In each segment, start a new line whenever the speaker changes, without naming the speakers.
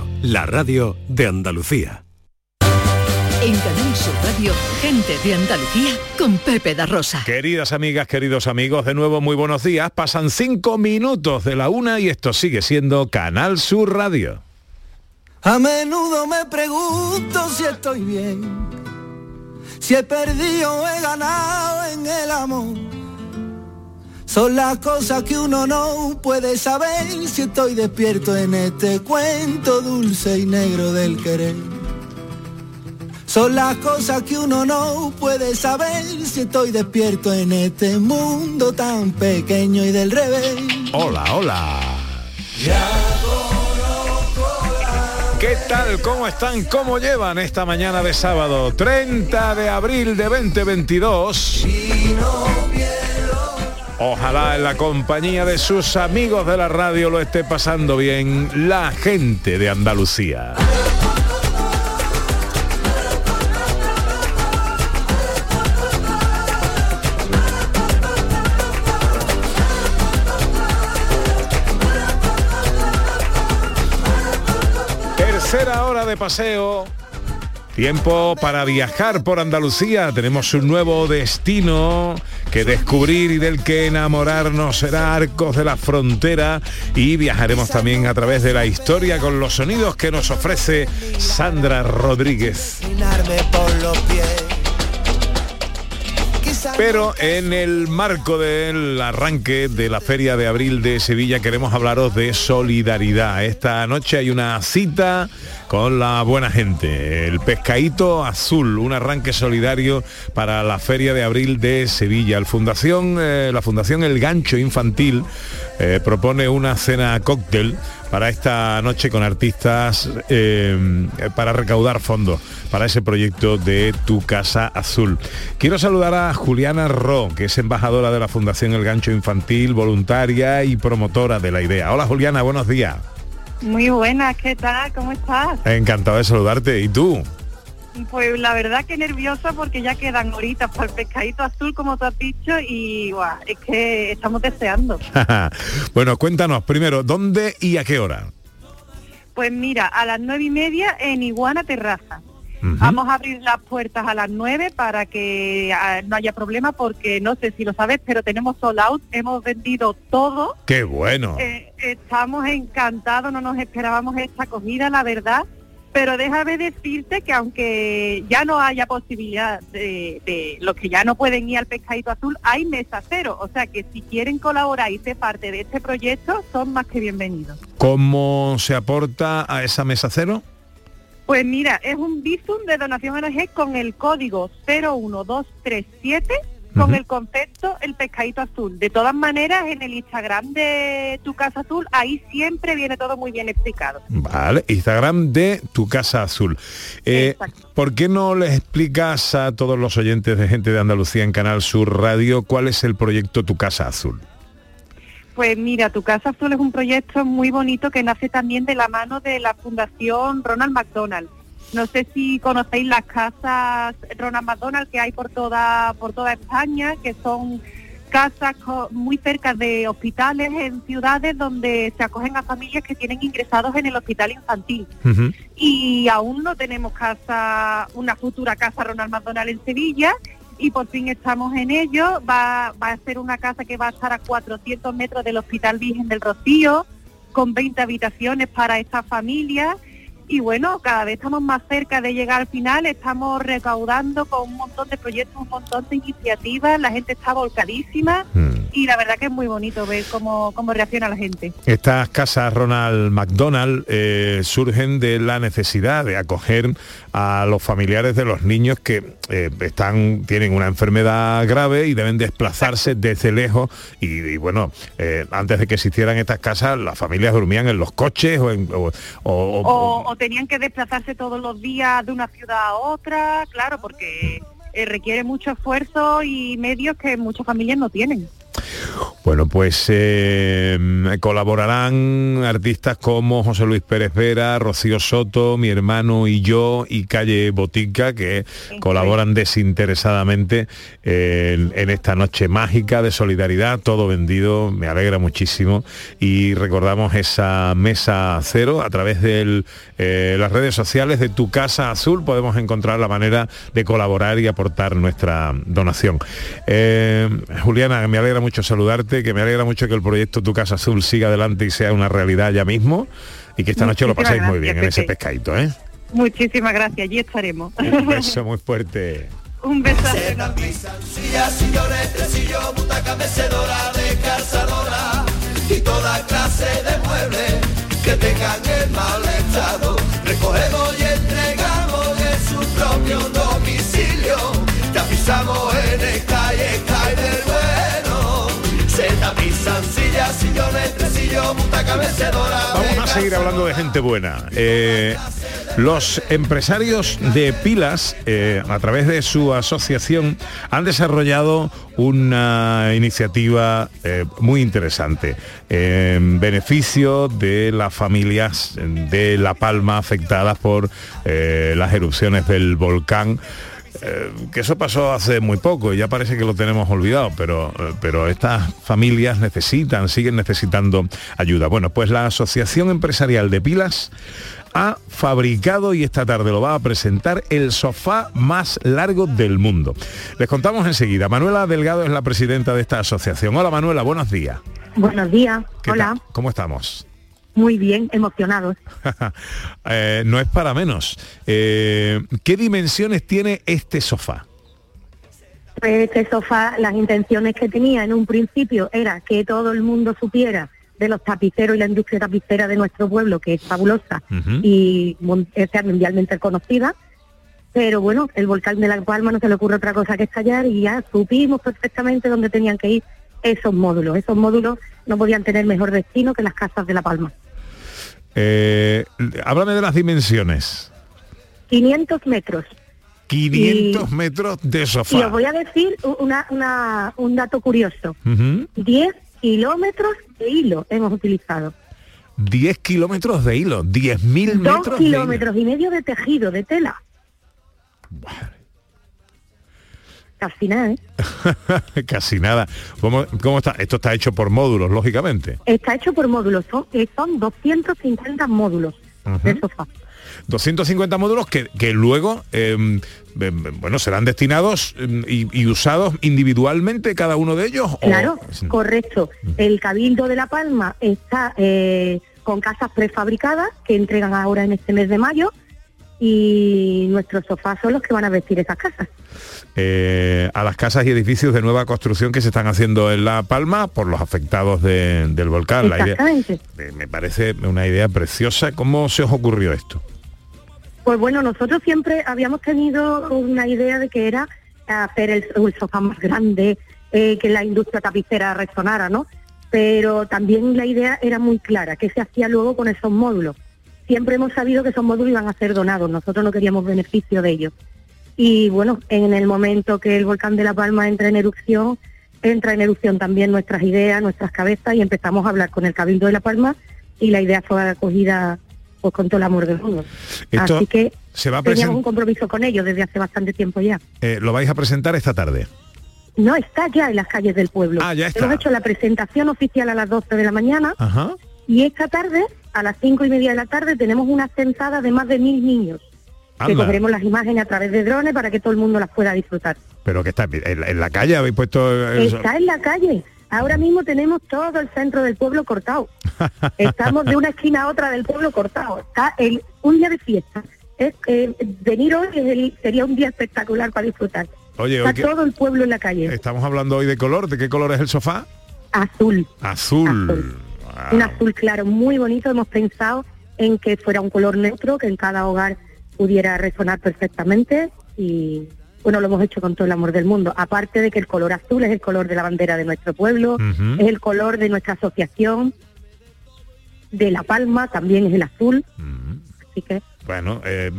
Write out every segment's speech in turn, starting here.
Radio, la radio de Andalucía.
En Canal Sur Radio, gente de Andalucía con Pepe da Rosa.
Queridas amigas, queridos amigos, de nuevo muy buenos días. Pasan cinco minutos de la una y esto sigue siendo Canal Sur Radio.
A menudo me pregunto si estoy bien, si he perdido o he ganado en el amor. Son las cosas que uno no puede saber si estoy despierto en este cuento dulce y negro del querer. Son las cosas que uno no puede saber si estoy despierto en este mundo tan pequeño y del revés.
Hola, hola. ¿Qué tal? ¿Cómo están? ¿Cómo llevan esta mañana de sábado 30 de abril de 2022? Ojalá en la compañía de sus amigos de la radio lo esté pasando bien la gente de Andalucía. Tercera hora de paseo. Tiempo para viajar por Andalucía. Tenemos un nuevo destino que descubrir y del que enamorarnos será Arcos de la Frontera y viajaremos también a través de la historia con los sonidos que nos ofrece Sandra Rodríguez. Pero en el marco del arranque de la Feria de Abril de Sevilla queremos hablaros de solidaridad. Esta noche hay una cita con la buena gente. El pescadito azul, un arranque solidario para la Feria de Abril de Sevilla. Fundación, eh, la Fundación El Gancho Infantil eh, propone una cena cóctel para esta noche con artistas eh, para recaudar fondos para ese proyecto de Tu Casa Azul. Quiero saludar a Juliana Ro, que es embajadora de la Fundación El Gancho Infantil, voluntaria y promotora de la idea. Hola Juliana, buenos días.
Muy buenas, ¿qué tal? ¿Cómo estás?
Encantado de saludarte. ¿Y tú?
Pues la verdad que nerviosa porque ya quedan horitas para el pescadito azul, como tú has dicho, y es que estamos deseando.
bueno, cuéntanos primero, ¿dónde y a qué hora?
Pues mira, a las nueve y media en Iguana Terraza. Vamos a abrir las puertas a las nueve para que ah, no haya problema porque no sé si lo sabes, pero tenemos sold out, hemos vendido todo.
¡Qué bueno!
Eh, estamos encantados, no nos esperábamos esta comida, la verdad. Pero déjame decirte que aunque ya no haya posibilidad de, de los que ya no pueden ir al pescadito azul, hay mesa cero. O sea que si quieren colaborar y ser parte de este proyecto, son más que bienvenidos.
¿Cómo se aporta a esa mesa cero?
Pues mira, es un Bizum de donación ONG con el código 01237 con el concepto el pescadito azul. De todas maneras, en el Instagram de Tu Casa Azul, ahí siempre viene todo muy bien explicado.
Vale, Instagram de Tu Casa Azul. Eh, ¿Por qué no les explicas a todos los oyentes de gente de Andalucía en Canal Sur Radio cuál es el proyecto Tu Casa Azul?
Pues mira, Tu Casa Azul es un proyecto muy bonito que nace también de la mano de la Fundación Ronald McDonald. No sé si conocéis las casas Ronald McDonald que hay por toda por toda España, que son casas muy cerca de hospitales en ciudades donde se acogen a familias que tienen ingresados en el hospital infantil. Y aún no tenemos casa, una futura casa Ronald McDonald en Sevilla y por fin estamos en ello. Va, va a ser una casa que va a estar a 400 metros del Hospital Virgen del Rocío, con 20 habitaciones para estas familias y bueno, cada vez estamos más cerca de llegar al final, estamos recaudando con un montón de proyectos, un montón de iniciativas, la gente está volcadísima mm. y la verdad que es muy bonito ver cómo, cómo reacciona la gente.
Estas casas Ronald McDonald eh, surgen de la necesidad de acoger a los familiares de los niños que eh, están, tienen una enfermedad grave y deben desplazarse desde lejos y, bueno, eh, antes de que existieran estas casas, las familias dormían en los coches o en...
o tenían que desplazarse todos los días de una ciudad a otra, claro, porque eh, requiere mucho esfuerzo y medios que muchas familias no tienen.
Bueno, pues eh, colaborarán artistas como José Luis Pérez Vera, Rocío Soto, mi hermano y yo, y Calle Botica, que colaboran desinteresadamente en, en, esta noche mágica de solidaridad, todo vendido, me alegra muchísimo. Y recordamos esa mesa cero a través de eh, las redes sociales de Tu Casa Azul, podemos encontrar la manera de colaborar y aportar nuestra donación. Eh, Juliana, me alegra mucho saludarte que me alegra mucho que el proyecto Tu Casa Azul siga adelante y sea una realidad ya mismo y que esta noche lo pasáis muy bien en ese pescadito, ¿eh?
Muchísimas gracias, allí estaremos.
Un beso muy fuerte.
Un beso.
y toda clase de muebles que tengan el mal estado. Recogemos y entregamos en su propio domicilio. Te avisamos
Vamos a seguir hablando de gente buena. Eh, los empresarios de pilas, eh, a través de su asociación, han desarrollado una iniciativa eh, muy interesante en beneficio de las familias de La Palma afectadas por las erupciones del volcán. Eh, que eso pasó hace muy poco y ya parece que lo tenemos olvidado, pero, eh, pero estas familias necesitan, siguen necesitando ayuda. Bueno, pues la Asociación Empresarial de Pilas ha fabricado y esta tarde lo va a presentar el sofá más largo del mundo. Les contamos enseguida. Manuela Delgado es la presidenta de esta asociación. Hola Manuela, buenos días.
Buenos días. Hola.
¿Cómo estamos?
Muy bien, emocionados.
Eh, no es para menos. Eh, ¿Qué dimensiones tiene este sofá?
Pues este sofá, las intenciones que tenía en un principio era que todo el mundo supiera de los tapiceros y la industria tapicera de nuestro pueblo, que es fabulosa y es mundialmente conocida. Pero bueno, el volcán de La Palma no se le ocurre otra cosa que estallar y ya supimos perfectamente dónde tenían que ir esos módulos. Esos módulos no podían tener mejor destino que las casas de La Palma.
Eh, háblame de las dimensiones.
500 metros.
500 metros de sofá.
Y os voy a decir una, un dato curioso. 10 kilómetros de hilo hemos utilizado.
10 kilómetros de hilo, 10.000 metros.
Dos kilómetros y medio de tejido, de tela. Casi nada, ¿eh?
Casi nada. ¿Cómo, ¿Cómo, está? Esto está hecho por módulos, lógicamente.
Está hecho por módulos, son, eh, son 250 módulos de sofá.
250 módulos que, que luego em, em, bueno serán destinados em, y, usados individualmente cada uno de ellos.
Claro, correcto. El Cabildo de La Palma está eh, con casas prefabricadas que entregan ahora en este mes de mayo y nuestros sofás son los que van a vestir esas casas.
Eh, a las casas y edificios de nueva construcción que se están haciendo en La Palma por los afectados del volcán. La idea, me parece una idea preciosa. ¿Cómo se os ocurrió esto?
Pues bueno, nosotros siempre habíamos tenido una idea de que era hacer el, sofá más grande, eh, que la industria tapicera resonara, ¿no? Pero también la idea era muy clara, ¿qué se hacía luego con esos módulos? Siempre hemos sabido que esos módulos iban a ser donados, nosotros no queríamos beneficio de ellos. Y bueno, en el momento que el volcán de La Palma entra en erupción, entra en erupción también nuestras ideas, nuestras cabezas y empezamos a hablar con el Cabildo de La Palma y la idea fue acogida pues con todo el amor del mundo. Así que
se va
teníamos un compromiso con ellos desde hace bastante tiempo ya.
Eh, ¿Lo vais a presentar esta tarde?
No, está ya en las calles del pueblo.
Ah, ya está.
Hemos hecho la presentación oficial a las 12 de la mañana y esta tarde, a las cinco y media de la tarde, tenemos una sentada de más de mil niños que cogeremos las imágenes a través de drones para que todo el mundo las pueda disfrutar.
Pero que está en, la calle, habéis puesto...
Está en la calle. Ahora mismo tenemos todo el centro del pueblo cortado. Estamos de una esquina a otra del pueblo cortado. Está el, un día de fiesta. Es, eh, venir hoy sería un día espectacular para disfrutar.
Oye,
Está todo el pueblo en la calle.
Estamos hablando hoy de color. ¿De qué color es el sofá?
Azul.
Azul.
Un azul claro, muy bonito. Hemos pensado en que fuera un color neutro, que en cada hogar pudiera resonar perfectamente y bueno, lo hemos hecho con todo el amor del mundo. Aparte de que el color azul es el color de la bandera de nuestro pueblo, es el color de nuestra asociación, de La Palma también es el azul. Así que...
Bueno, eh,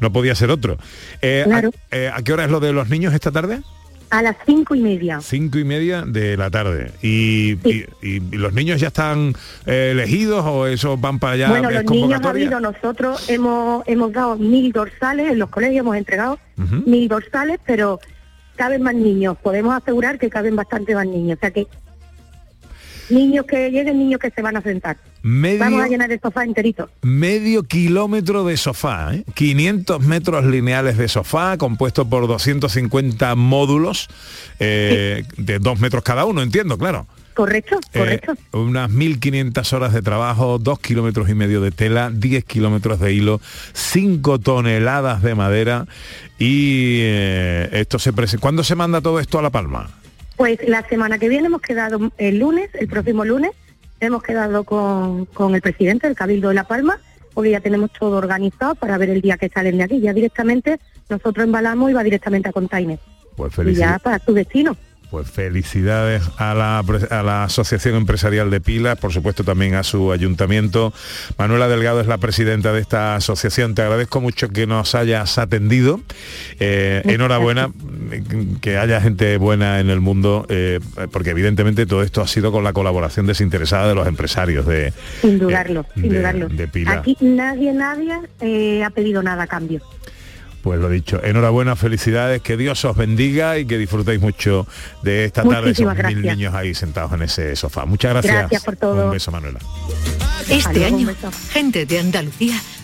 no, podía ser otro. Eh, eh, ¿a, qué hora es lo de los niños esta tarde?
A las cinco y media.
Cinco y media de la tarde. ¿Y, y- y los niños ya están eh, elegidos o esos van para allá?
bueno,
¿Es
los niños ha habido, nosotros hemos, hemos dado mil dorsales, en los colegios hemos entregado mil dorsales, pero caben más niños. Podemos asegurar que caben bastante más niños. O sea que niños que lleguen, niños que se van a sentar.
Medio,
Vamos a llenar el sofá enterito.
medio kilómetro de sofá, ¿eh? 500 metros lineales de sofá, compuesto por 250 módulos, eh, de dos metros cada uno, entiendo, claro.
Correcto,
Eh,
correcto.
unas 1.500 horas de trabajo, dos kilómetros y medio de tela, 10 kilómetros de hilo, 5 toneladas de madera y eh, esto se presenta. ¿Cuándo se manda todo esto a La Palma?
Pues la semana que viene hemos quedado el lunes, el próximo lunes, hemos quedado con, con el presidente del Cabildo de La Palma, porque ya tenemos todo organizado para ver el día que salen de aquí. Ya directamente nosotros embalamos y va directamente a container.
Pues
Y ya para su destino.
Pues felicidades a la, a la Asociación Empresarial de Pilas, por supuesto también a su ayuntamiento. Manuela Delgado es la presidenta de esta asociación. Te agradezco mucho que nos hayas atendido. Eh, enhorabuena, que haya gente buena en el mundo, eh, porque evidentemente todo esto ha sido con la colaboración desinteresada de los empresarios de,
Sin dudarlo,
eh,
sin
de-
dudarlo.
de Pilas.
Aquí nadie, nadie ha pedido nada a cambio.
Pues lo dicho, enhorabuena, felicidades, que Dios os bendiga y que disfrutéis mucho de esta tarde, esos mil niños ahí sentados en ese sofá. Muchas gracias.
Gracias por todo.
Un beso, Manuela.
Este año,
beso.
gente de Andalucía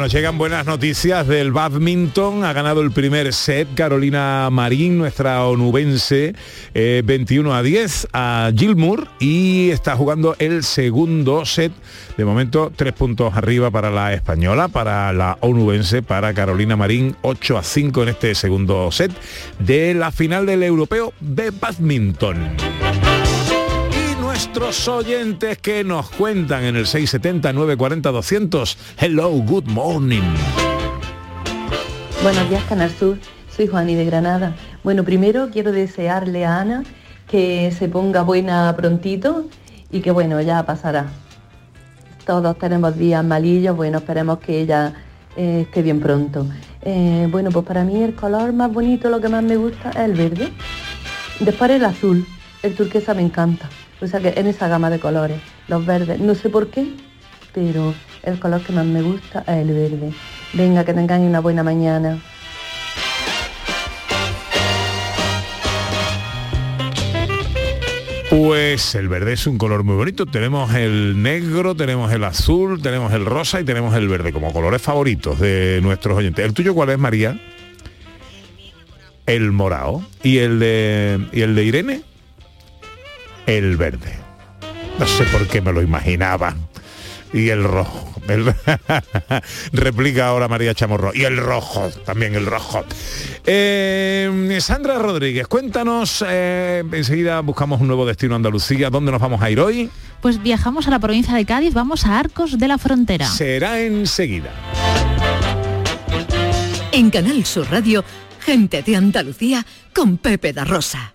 Nos llegan buenas noticias del badminton. Ha ganado el primer set Carolina Marín, nuestra onubense, eh, 21 a 10 a Gilmour y está jugando el segundo set. De momento, tres puntos arriba para la española, para la onubense, para Carolina Marín, 8 a 5 en este segundo set de la final del europeo de badminton. Nuestros oyentes que nos cuentan en el 670 940 200. Hello, good morning.
Buenos días, Canal Sur. Soy Juani de Granada. Bueno, primero quiero desearle a Ana que se ponga buena prontito y que bueno, ya pasará. Todos tenemos días malillos, bueno, esperemos que ella eh, esté bien pronto. Eh, bueno, pues para mí el color más bonito, lo que más me gusta es el verde. Después el azul, el turquesa me encanta. O sea que en esa gama de colores, los verdes, no sé por qué, pero el color que más me gusta es el verde. Venga, que tengáis una buena mañana.
Pues el verde es un color muy bonito. Tenemos el negro, tenemos el azul, tenemos el rosa y tenemos el verde como colores favoritos de nuestros oyentes. ¿El tuyo cuál es, María? El morado. ¿Y el de, y el de Irene? El verde. No sé por qué me lo imaginaba. Y el rojo. El- Replica ahora María Chamorro. Y el rojo, también el rojo. Eh, Sandra Rodríguez, cuéntanos, eh, enseguida buscamos un nuevo destino a Andalucía. ¿Dónde nos vamos a ir hoy?
Pues viajamos a la provincia de Cádiz, vamos a Arcos de la Frontera.
Será enseguida.
En Canal Sur Radio, gente de Andalucía con Pepe da Rosa.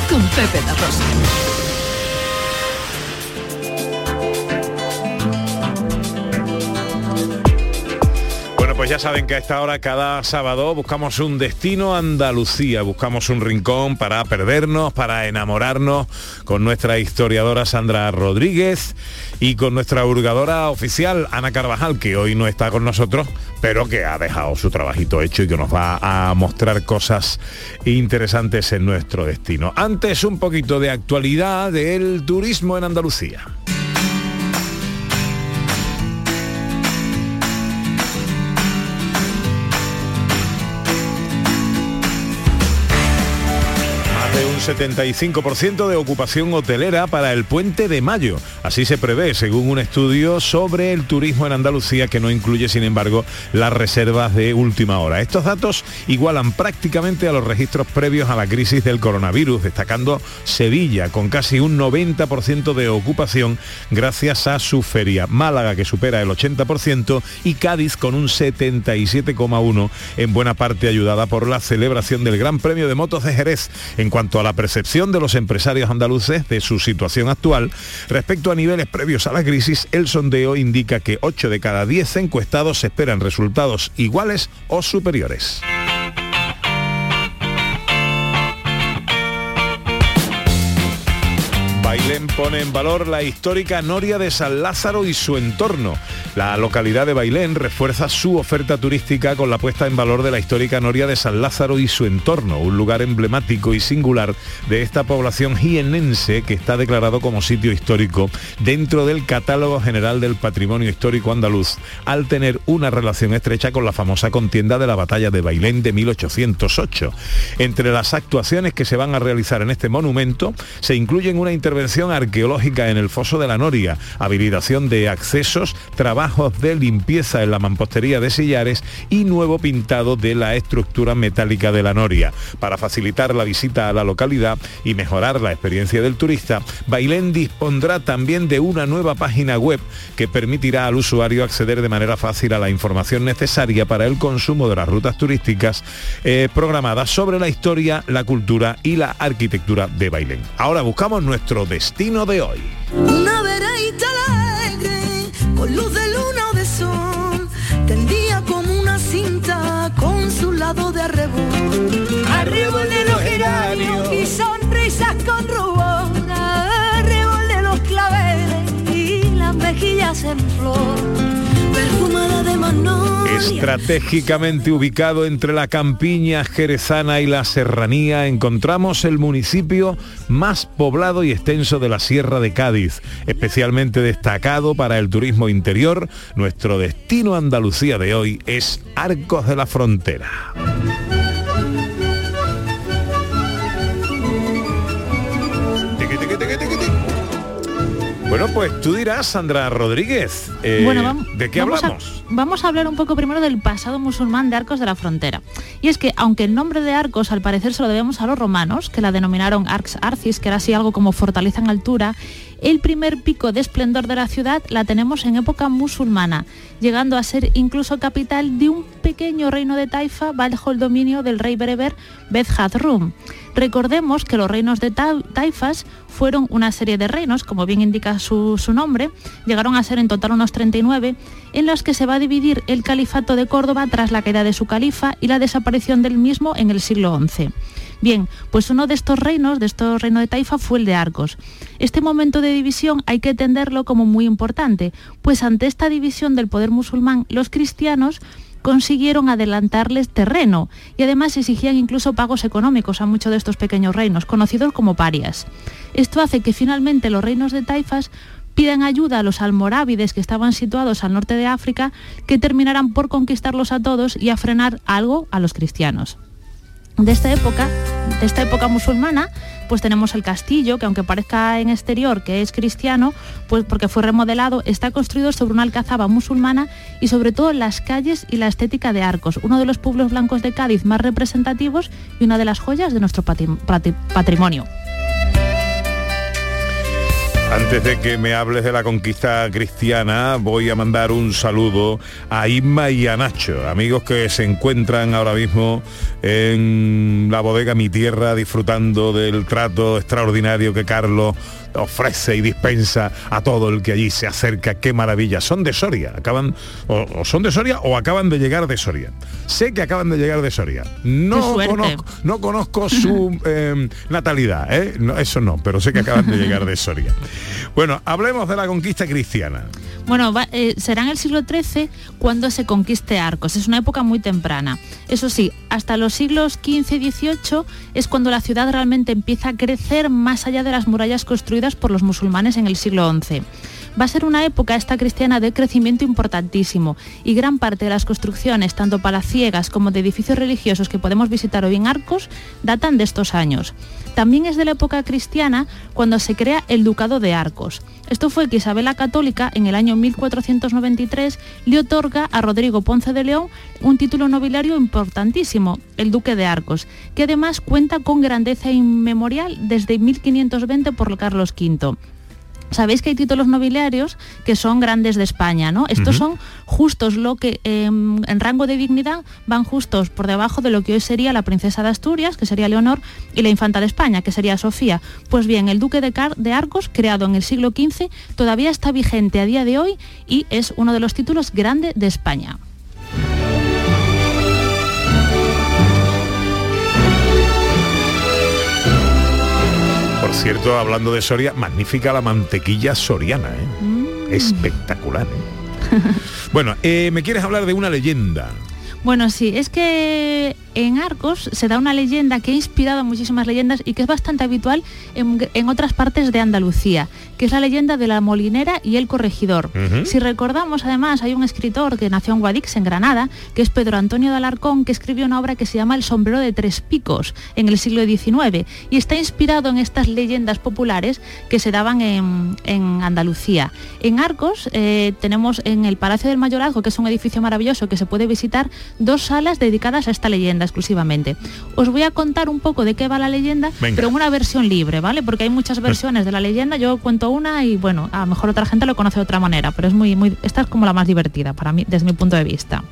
con Pepe da Rosa.
Pues ya saben que a esta hora cada sábado buscamos un destino Andalucía, buscamos un rincón para perdernos, para enamorarnos con nuestra historiadora Sandra Rodríguez y con nuestra hurgadora oficial Ana Carvajal, que hoy no está con nosotros, pero que ha dejado su trabajito hecho y que nos va a mostrar cosas interesantes en nuestro destino. Antes un poquito de actualidad del turismo en Andalucía. Un 75% de ocupación hotelera para el puente de mayo. Así se prevé, según un estudio sobre el turismo en Andalucía que no incluye, sin embargo, las reservas de última hora. Estos datos igualan prácticamente a los registros previos a la crisis del coronavirus, destacando Sevilla con casi un 90% de ocupación gracias a su feria. Málaga que supera el 80% y Cádiz con un 77,1% en buena parte ayudada por la celebración del Gran Premio de Motos de Jerez. En cuanto a la percepción de los empresarios andaluces de su situación actual, respecto a niveles previos a la crisis, el sondeo indica que 8 de cada 10 encuestados esperan resultados iguales o superiores. Bailén pone en valor la histórica Noria de San Lázaro y su entorno. La localidad de Bailén refuerza su oferta turística con la puesta en valor de la histórica Noria de San Lázaro y su entorno, un lugar emblemático y singular de esta población jienense que está declarado como sitio histórico dentro del catálogo general del patrimonio histórico andaluz, al tener una relación estrecha con la famosa contienda de la batalla de Bailén de 1808. Entre las actuaciones que se van a realizar en este monumento se incluyen una intervención arqueológica en el foso de la Noria, habilitación de accesos, trabajos de limpieza en la mampostería de sillares y nuevo pintado de la estructura metálica de la Noria. Para facilitar la visita a la localidad y mejorar la experiencia del turista, Bailén dispondrá también de una nueva página web que permitirá al usuario acceder de manera fácil a la información necesaria para el consumo de las rutas turísticas eh, programadas sobre la historia, la cultura y la arquitectura de Bailén. Ahora buscamos nuestro destino de hoy. Estratégicamente ubicado entre la campiña jerezana y la serranía, encontramos el municipio más poblado y extenso de la Sierra de Cádiz, especialmente destacado para el turismo interior. Nuestro destino Andalucía de hoy es Arcos de la Frontera. Bueno, pues tú dirás, Sandra Rodríguez, eh,
Bueno,
¿de qué
vamos a-
hablamos?
vamos a hablar un poco primero del pasado musulmán de Arcos de la Frontera. Y es que, aunque el nombre de Arcos al parecer se lo debemos a los romanos, que la denominaron Arx Arcis, que era así algo como fortaleza en altura, el primer pico de esplendor de la ciudad la tenemos en época musulmana, llegando a ser incluso capital de un pequeño reino de Taifa bajo el dominio del rey bereber Beth Rum. Recordemos que los reinos de Ta- Taifas fueron una serie de reinos, como bien indica su, su nombre, llegaron a ser en total unos 39, en los que se va a dividir el califato de Córdoba tras la caída de su califa y la desaparición del mismo en el siglo XI. Bien, pues uno de estos reinos, de estos reinos de Taifa, fue el de Arcos. Este momento de división hay que entenderlo como muy importante, pues ante esta división del poder musulmán, los cristianos consiguieron adelantarles terreno y además exigían incluso pagos económicos a muchos de estos pequeños reinos, conocidos como parias. Esto hace que finalmente los reinos de Taifas pidan ayuda a los almorávides que estaban situados al norte de África, que terminarán por conquistarlos a todos y a frenar algo a los cristianos. De esta época, de esta época musulmana, pues tenemos el castillo, que aunque parezca en exterior que es cristiano, pues porque fue remodelado, está construido sobre una alcazaba musulmana y sobre todo las calles y la estética de Arcos, uno de los pueblos blancos de Cádiz más representativos y una de las joyas de nuestro patrimonio.
Antes de que me hables de la conquista cristiana, voy a mandar un saludo a Isma y a Nacho, amigos que se encuentran ahora mismo en la bodega Mi Tierra disfrutando del trato extraordinario que Carlos ofrece y dispensa a todo el que allí se acerca. Qué maravilla. Son de Soria, acaban o, o son de Soria o acaban de llegar de Soria. Sé que acaban de llegar de Soria. No conozco, no conozco su eh, natalidad, ¿eh? No, eso no, pero sé que acaban de llegar de Soria. Bueno, hablemos de la conquista cristiana.
Bueno, va- eh, será en el siglo XIII cuando se conquiste Arcos. Es una época muy temprana. Eso sí, hasta los siglos XV y XVIII es cuando la ciudad realmente empieza a crecer más allá de las murallas construidas por los musulmanes en el siglo XI. Va a ser una época esta cristiana de crecimiento importantísimo y gran parte de las construcciones, tanto palaciegas como de edificios religiosos que podemos visitar hoy en Arcos, datan de estos años. También es de la época cristiana cuando se crea el Ducado de Arcos. Esto fue que Isabel la Católica, en el año 1493, le otorga a Rodrigo Ponce de León un título nobiliario importantísimo, el Duque de Arcos, que además cuenta con grandeza inmemorial desde 1520 por Carlos V. Sabéis que hay títulos nobiliarios que son grandes de España, ¿no? Estos son justos lo que eh, en rango de dignidad van justos por debajo de lo que hoy sería la princesa de Asturias, que sería Leonor, y la infanta de España, que sería Sofía. Pues bien, el duque de, Car- de Arcos, creado en el siglo XV, todavía está vigente a día de hoy y es uno de los títulos grandes de España.
Cierto, hablando de Soria, magnífica la mantequilla soriana, ¿eh?
Mm.
Espectacular, ¿eh? bueno, eh, ¿me quieres hablar de una leyenda?
Bueno, sí, es que en Arcos se da una leyenda que ha inspirado a muchísimas leyendas y que es bastante habitual en, en otras partes de Andalucía, que es la leyenda de la molinera y el corregidor. Si recordamos, además, hay un escritor que nació en Guadix, en Granada, que es Pedro Antonio de Alarcón, que escribió una obra que se llama El sombrero de tres picos en el siglo XIX y está inspirado en estas leyendas populares que se daban en, en Andalucía. En Arcos eh, tenemos en el Palacio del Mayorazgo, que es un edificio maravilloso que se puede visitar, dos salas dedicadas a esta leyenda exclusivamente. Os voy a contar un poco de qué va la leyenda,
Venga.
pero en una versión libre, ¿vale? Porque hay muchas versiones de la leyenda, yo cuento una y bueno, a lo mejor otra gente lo conoce de otra manera, pero es muy, muy, esta es como la más divertida para mí, desde mi punto de vista.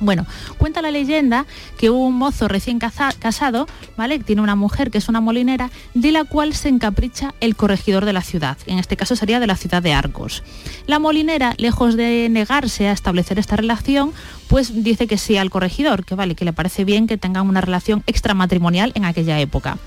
Bueno, cuenta la leyenda que un mozo recién casado, ¿vale? Tiene una mujer que es una molinera, de la cual se encapricha el corregidor de la ciudad. En este caso sería de la ciudad de Arcos. La molinera, lejos de negarse a establecer esta relación, pues dice que sí al corregidor, que vale, que le parece bien que tengan una relación extramatrimonial en aquella época.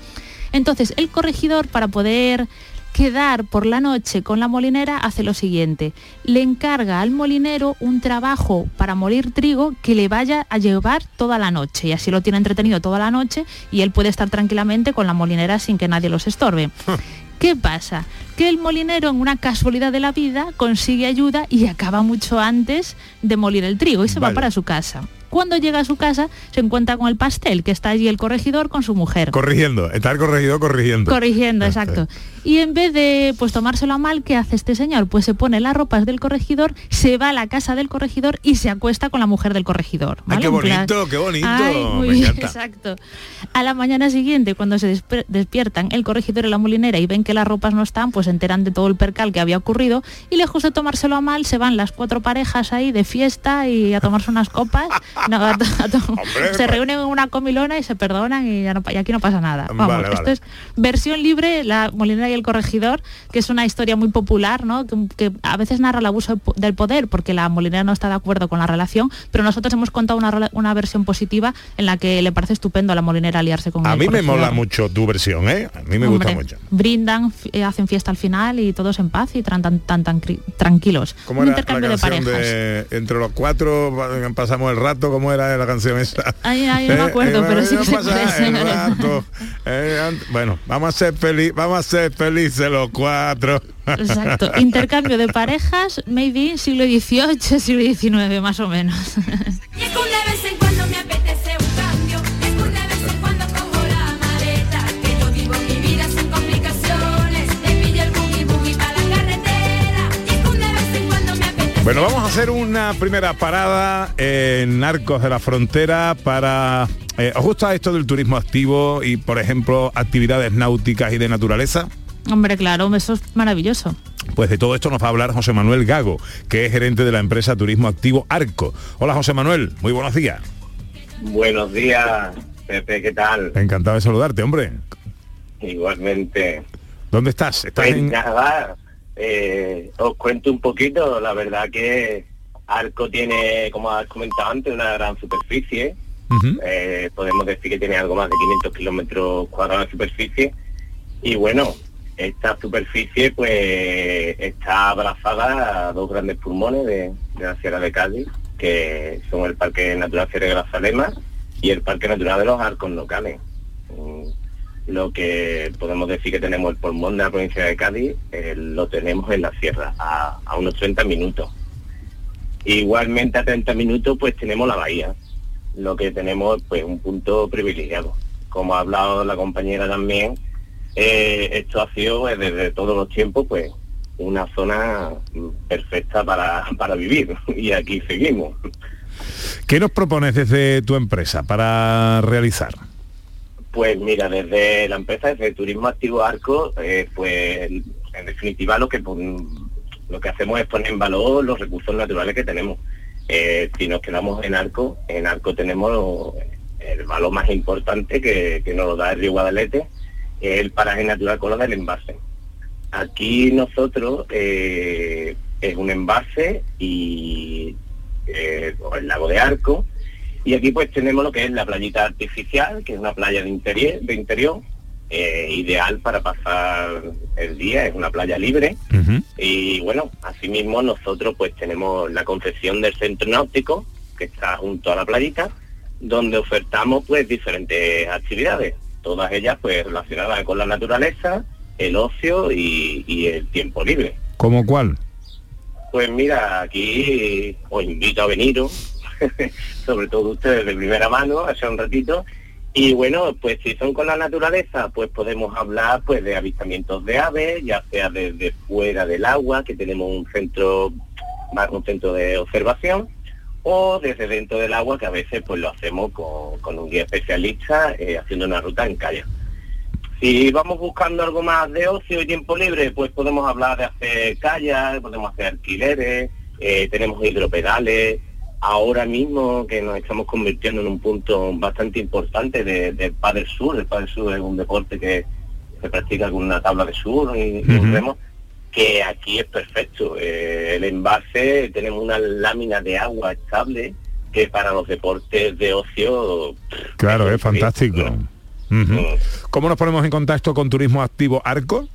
Entonces, el corregidor, para poder quedar por la noche con la molinera, hace lo siguiente. Le encarga al molinero un trabajo para molir trigo que le vaya a llevar toda la noche. Y así lo tiene entretenido toda la noche y él puede estar tranquilamente con la molinera sin que nadie los estorbe. ¿Qué pasa? Que el molinero, en una casualidad de la vida, consigue ayuda y acaba mucho antes de molir el trigo y se va para su casa. Cuando llega a su casa, se encuentra con el pastel, que está allí el corregidor con su mujer.
Corrigiendo, está el corregidor corrigiendo.
Corrigiendo, exacto. Y en vez de pues tomárselo a mal, ¿qué hace este señor? Pues se pone las ropas del corregidor, se va a la casa del corregidor y se acuesta con la mujer del corregidor.
Ay, qué bonito, qué bonito.
Ay, muy
Me
bien,
encanta.
exacto. A la mañana siguiente, cuando se despiertan el corregidor y la molinera y ven que las ropas no están, pues se enteran de todo el percal que había ocurrido y lejos de tomárselo a mal, se van las cuatro parejas ahí de fiesta y a tomarse unas copas. No, a to- a to- se reúnen en una comilona y se perdonan y, ya no, pa- y aquí no pasa nada. Vamos,
Vale,
esto es versión libre, la molinera y el corregidor, que es una historia muy popular, ¿no? Que, que a veces narra el abuso del poder porque la molinera no está de acuerdo con la relación, pero nosotros hemos contado una, una versión positiva en la que le parece estupendo a la molinera aliarse con
A
el
mí me mola mucho tu versión, ¿eh? A mí me gusta mucho.
Brindan, eh, hacen fiesta al final y todos en paz y tan, tan, tan, tranquilos.
¿Cómo
Un
era la
intercambio de
canción
parejas.
de, Entre los cuatro pa- pasamos el rato? ¿Cómo era la canción esa?
Ay, ay, no me
Eh,
acuerdo,
eh,
pero sí que se
rato. Eh, bueno, vamos a ser feliz, vamos a ser felices los cuatro.
Exacto. Intercambio de parejas, maybe siglo XVIII, siglo XIX, más o menos.
Bueno, vamos a hacer una primera parada en Arcos de la Frontera para... Eh, ¿Os gusta esto del turismo activo y, por ejemplo, actividades náuticas y de naturaleza?
Hombre, claro, eso es maravilloso.
Pues de todo esto nos va a hablar José Manuel Gago, que es gerente de la empresa Turismo Activo Arco. Hola José Manuel, muy buenos días.
Buenos días, Pepe, ¿qué tal?
Encantado de saludarte, hombre.
Igualmente.
¿Dónde estás? ¿Estás
Pues
en...
nada, eh, os cuento un poquito, la verdad que Arco tiene, como has comentado antes, una gran superficie. Eh, podemos decir que tiene algo más de 500 kilómetros cuadrados de superficie. Y bueno, esta superficie pues está abrazada a dos grandes pulmones de, la Sierra de Cádiz, que son el Parque Natural Sierra de Grazalema y el Parque Natural de los Arcos Locales. Mm, Lo que podemos decir que tenemos el pulmón de la provincia de Cádiz, eh, lo tenemos en la sierra, a, a unos 30 minutos. Igualmente a 30 minutos pues tenemos la bahía, lo que tenemos pues un punto privilegiado. Como ha hablado la compañera también, eh, esto ha sido pues, desde todos los tiempos pues una zona perfecta para, para vivir y aquí seguimos.
¿Qué nos propones desde tu empresa para realizar?
Pues mira, desde la empresa, desde Turismo Activo Arco, eh, pues en definitiva lo que lo que hacemos es poner en valor los recursos naturales que tenemos. Eh, si nos quedamos en Arco, en Arco tenemos el valor más importante que, que nos lo da el río Guadalete, el paraje natural Cola del Embalse. Aquí nosotros eh, es un embalse y eh, el lago de Arco, y aquí pues tenemos lo que es la playita artificial, que es una playa de interior, de interior eh, ideal para pasar el día, es una playa libre. Y bueno, asimismo nosotros pues tenemos la concesión del centro náutico, que está junto a la playita, donde ofertamos pues diferentes actividades, todas ellas pues relacionadas con la naturaleza, el ocio y, y el tiempo libre.
¿Cómo cuál?
Pues mira, aquí os invito a veniros, sobre todo ustedes de primera mano, hace un ratito. Y bueno, pues si son con la naturaleza, pues podemos hablar pues de avistamientos de aves, ya sea desde fuera del agua, que tenemos un centro, más un centro de observación, o desde dentro del agua, que a veces pues lo hacemos con, con un guía especialista eh, haciendo una ruta en kayak. Si vamos buscando algo más de ocio y tiempo libre, pues podemos hablar de hacer kayak, podemos hacer alquileres, eh, tenemos hidropedales. Ahora mismo que nos estamos convirtiendo en un punto bastante importante de- del paddle sur, el paddle sur es un deporte que se practica con una tabla de sur y, un
Ujú.
Que aquí es perfecto. Eh, el envase, tenemos una lámina de agua estable que para los deportes de ocio
Claro, es fantástico. Ujú. ¿Cómo nos ponemos en contacto con Turismo Activo Arco?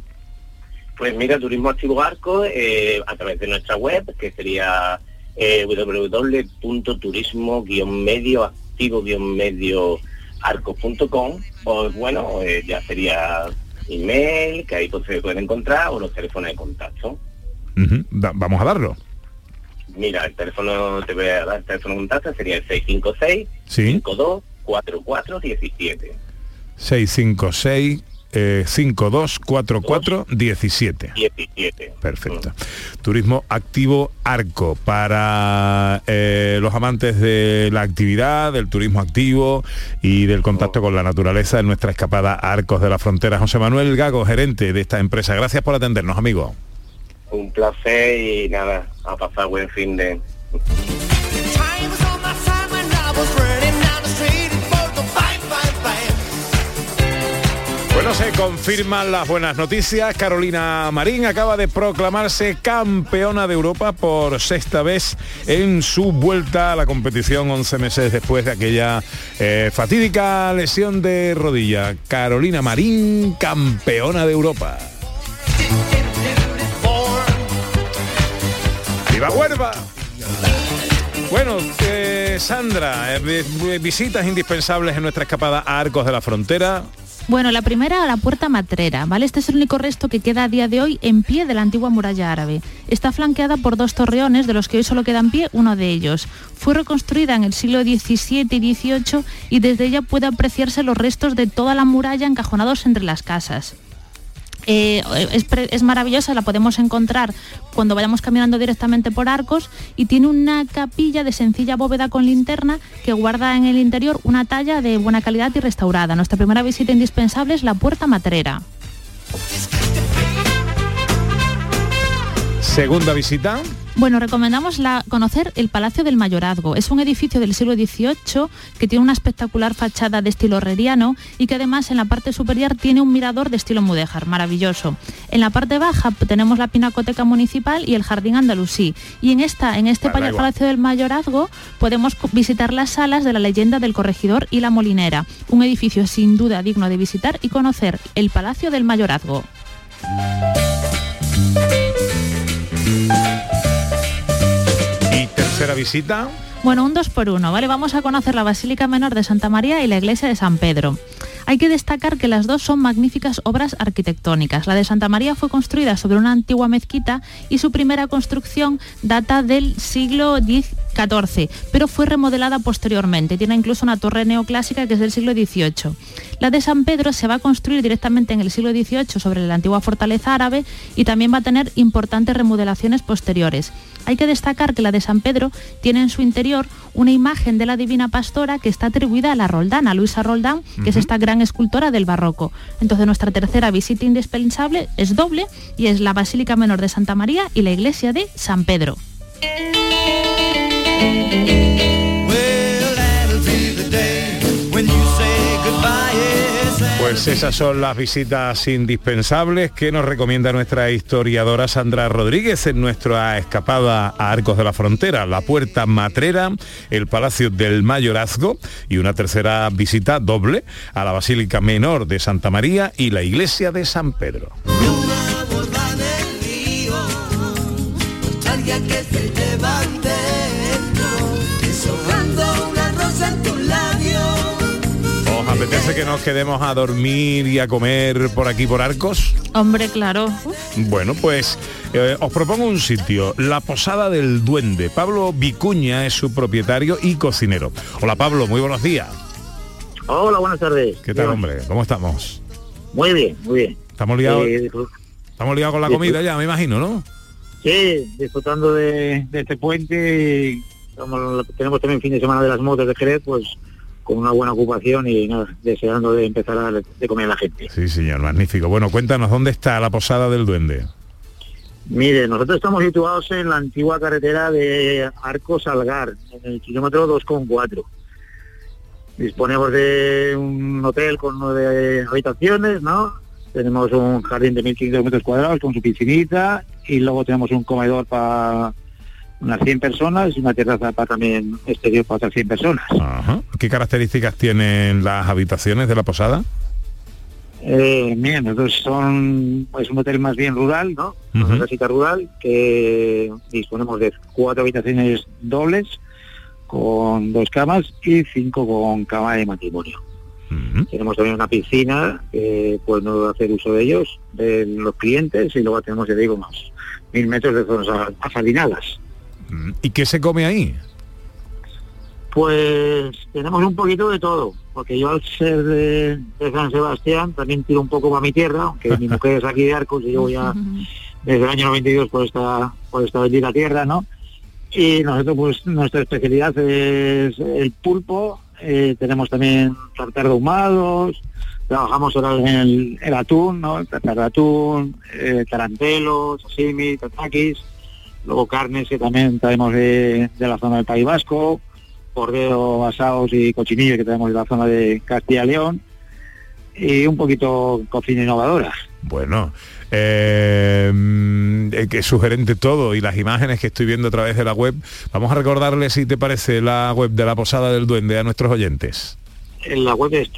Pues mira, Turismo Activo Arco, eh, a través de nuestra web, que sería eh, www.turismo-medio-activo-medio-arco.com, o bueno, eh, ya sería email, que ahí pues, se puede encontrar, o los teléfonos de contacto.
Vamos a darlo.
Mira, el teléfono, te voy a dar el teléfono de contacto, sería el 656
Sí.
52 4417.
656 eh, 5244 17.
17.
Perfecto. Turismo activo Arco para eh, los amantes de la actividad, del turismo activo y del contacto con la naturaleza en nuestra escapada a Arcos de la Frontera. José Manuel Gago, gerente de esta empresa. Gracias por atendernos, amigo.
Un placer y nada, a pasar buen fin de...
Bueno, se confirman las buenas noticias. Carolina Marín acaba de proclamarse campeona de Europa por sexta vez en su vuelta a la competición 11 meses después de aquella eh, fatídica lesión de rodilla. Carolina Marín, campeona de Europa. ¡Viva Huerva! Bueno, eh, Sandra, eh, vi- visitas indispensables en nuestra escapada a Arcos de la Frontera.
Bueno, la primera la puerta matrera, ¿vale? Este es el único resto que queda a día de hoy en pie de la antigua muralla árabe. Está flanqueada por dos torreones, de los que hoy solo queda en pie uno de ellos. Fue reconstruida en el siglo XVII y XVIII y desde ella puede apreciarse los restos de toda la muralla encajonados entre las casas. Eh, es, es maravillosa, la podemos encontrar cuando vayamos caminando directamente por Arcos y tiene una capilla de sencilla bóveda con linterna que guarda en el interior una talla de buena calidad y restaurada. Nuestra primera visita indispensable es la Puerta Matrera.
Segunda visita.
Bueno, recomendamos la- conocer el Palacio del Mayorazgo. Es un edificio del siglo XVIII que tiene una espectacular fachada de estilo herreriano y que además en la parte superior tiene un mirador de estilo mudéjar, maravilloso. En la parte baja tenemos la Pinacoteca Municipal y el Jardín Andalusí. Y en, esta, en este
Vale, igual.
Palacio del Mayorazgo podemos visitar las salas de la leyenda del corregidor y la molinera. Un edificio sin duda digno de visitar y conocer el Palacio del Mayorazgo.
Tercera visita.
Bueno, un dos por uno, ¿vale? Vamos a conocer la Basílica Menor de Santa María y la Iglesia de San Pedro. Hay que destacar que las dos son magníficas obras arquitectónicas. La de Santa María fue construida sobre una antigua mezquita y su primera construcción data del siglo XIV, pero fue remodelada posteriormente. Tiene incluso una torre neoclásica que es del siglo XVIII. La de San Pedro se va a construir directamente en el siglo XVIII sobre la antigua fortaleza árabe y también va a tener importantes remodelaciones posteriores. Hay que destacar que la de San Pedro tiene en su interior una imagen de la Divina Pastora que está atribuida a la Roldán, a Luisa Roldán, que es esta gran escultora del barroco. Entonces nuestra tercera visita indispensable es doble y es la Basílica Menor de Santa María y la Iglesia de San Pedro.
Pues esas son las visitas indispensables que nos recomienda nuestra historiadora Sandra Rodríguez en nuestra escapada a Arcos de la Frontera, la Puerta Matrera, el Palacio del Mayorazgo y una tercera visita doble a la Basílica Menor de Santa María y la Iglesia de San Pedro. Apetece que nos quedemos a dormir y a comer por aquí por Arcos?
Hombre, claro.
Bueno, pues eh, os propongo un sitio, la Posada del Duende. Pablo Vicuña es su propietario y cocinero. Hola Pablo, muy buenos días.
Hola, buenas tardes.
¿Qué tal,
Bien.
hombre? ¿Cómo estamos?
Muy bien, muy bien.
Estamos liados,
Eh,
estamos liados con la comida ya, me imagino, ¿no?
sí, disfrutando de, de este puente y como tenemos también fin de semana de las motos de Jerez, pues con una buena ocupación y nada, deseando de empezar a de comer a la gente.
Sí, señor, magnífico. Bueno, cuéntanos, ¿dónde está la Posada del Duende?
Mire, nosotros estamos situados en la antigua carretera de Arcos Salgar, en el kilómetro 2,4. Disponemos de un hotel con nueve habitaciones, ¿no? Tenemos un jardín de 1.500 metros cuadrados con su piscinita y luego tenemos un comedor para unas 100 personas y una terraza para también exterior para otras 100 personas.
Ajá. ¿Qué características tienen las habitaciones de la posada?
Eh, nosotros son es un hotel más bien rural, ¿no? Una casita rural que disponemos de cuatro habitaciones dobles con dos camas y cinco con cama de matrimonio. Tenemos también una piscina que podemos hacer uso de ellos, de los clientes, y luego tenemos, ya digo, unos mil metros de zonas ajardinadas.
¿Y qué se come ahí?
Pues tenemos un poquito de todo, porque yo al ser de, de San Sebastián también tiro un poco para mi tierra, aunque mi mujer es aquí de Arcos y yo ya desde el año 92 por esta, por esta bendita tierra, ¿no? Y nosotros pues nuestra especialidad es el pulpo, eh, tenemos también tartar de ahumados, trabajamos ahora en el, el atún, ¿no? El tartar de atún, eh, tarantelos, sashimi, tatakis, luego carnes que también traemos de, de la zona del País Vasco, cordero asados y cochinillos que tenemos de la zona de Castilla y León, y un poquito cocina innovadora.
Bueno, eh, eh, que es sugerente todo y las imágenes que estoy viendo a través de la web. Vamos a recordarle si te parece la web de la Posada del Duende a nuestros oyentes.
En la web es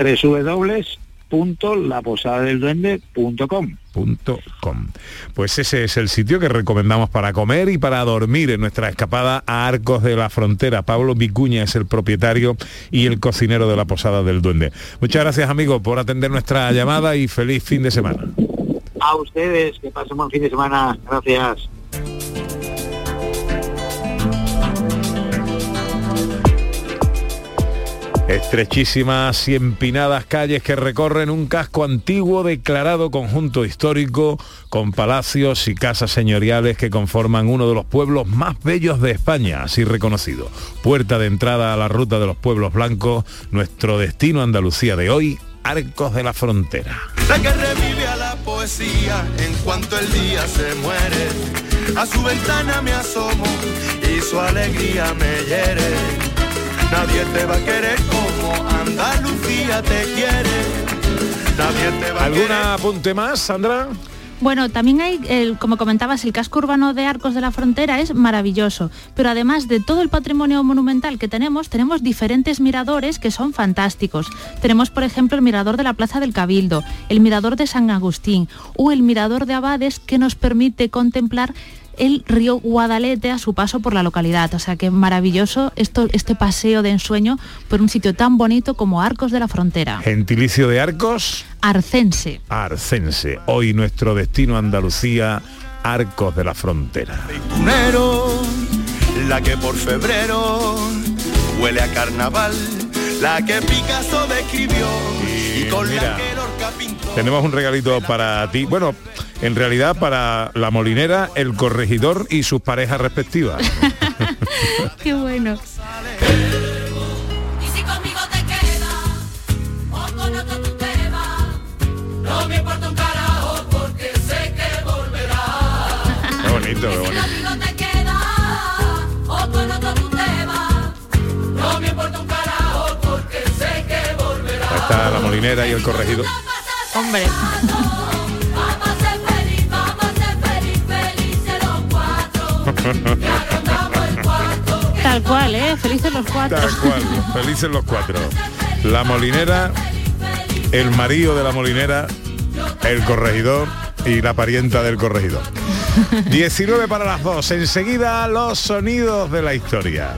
www.laposadadelduende.com.
punto com. Pues ese es el sitio que recomendamos para comer y para dormir en nuestra escapada a Arcos de la Frontera. Pablo Vicuña es el propietario y el cocinero de la Posada del Duende. Muchas gracias amigos por atender nuestra llamada y feliz fin de semana.
A ustedes, que pasen buen fin de semana. Gracias.
Estrechísimas y empinadas calles que recorren un casco antiguo declarado conjunto histórico con palacios y casas señoriales que conforman uno de los pueblos más bellos de España, así reconocido. Puerta de entrada a la ruta de los pueblos blancos, nuestro destino Andalucía de hoy, Arcos de la Frontera.
La que revive a la poesía en cuanto el día se muere. A su ventana me asomo y su alegría me hiere. Nadie te va a querer como Andalucía te quiere. Nadie te va a
¿Algún apunte más, Sandra?
Bueno, también hay, el- como comentabas, el casco urbano de Arcos de la Frontera es maravilloso, pero además de todo el patrimonio monumental que tenemos, tenemos diferentes miradores que son fantásticos. Tenemos, por ejemplo, el mirador de la Plaza del Cabildo, el mirador de San Agustín o el mirador de Abades que nos permite contemplar el río Guadalete a su paso por la localidad. O sea que maravilloso esto, este paseo de ensueño por un sitio tan bonito como Arcos de la Frontera.
Gentilicio de Arcos,
Arcense.
Arcense. Hoy nuestro destino Andalucía, Arcos de la Frontera.
Tunero, la que por febrero huele a carnaval, la que Picasso describió y, con
mira,
la que Lorca pintó.
Tenemos un regalito para ti. Bueno, en realidad para la molinera, el corregidor y sus parejas respectivas.
Qué bueno.
Molinera y el corregidor.
Hombre. Tal cual, ¿eh? Felices los cuatro.
Tal cual, felices los cuatro. La molinera, el marido de la molinera, el corregidor y la parienta del corregidor. 19 para las dos. Enseguida los sonidos de la historia.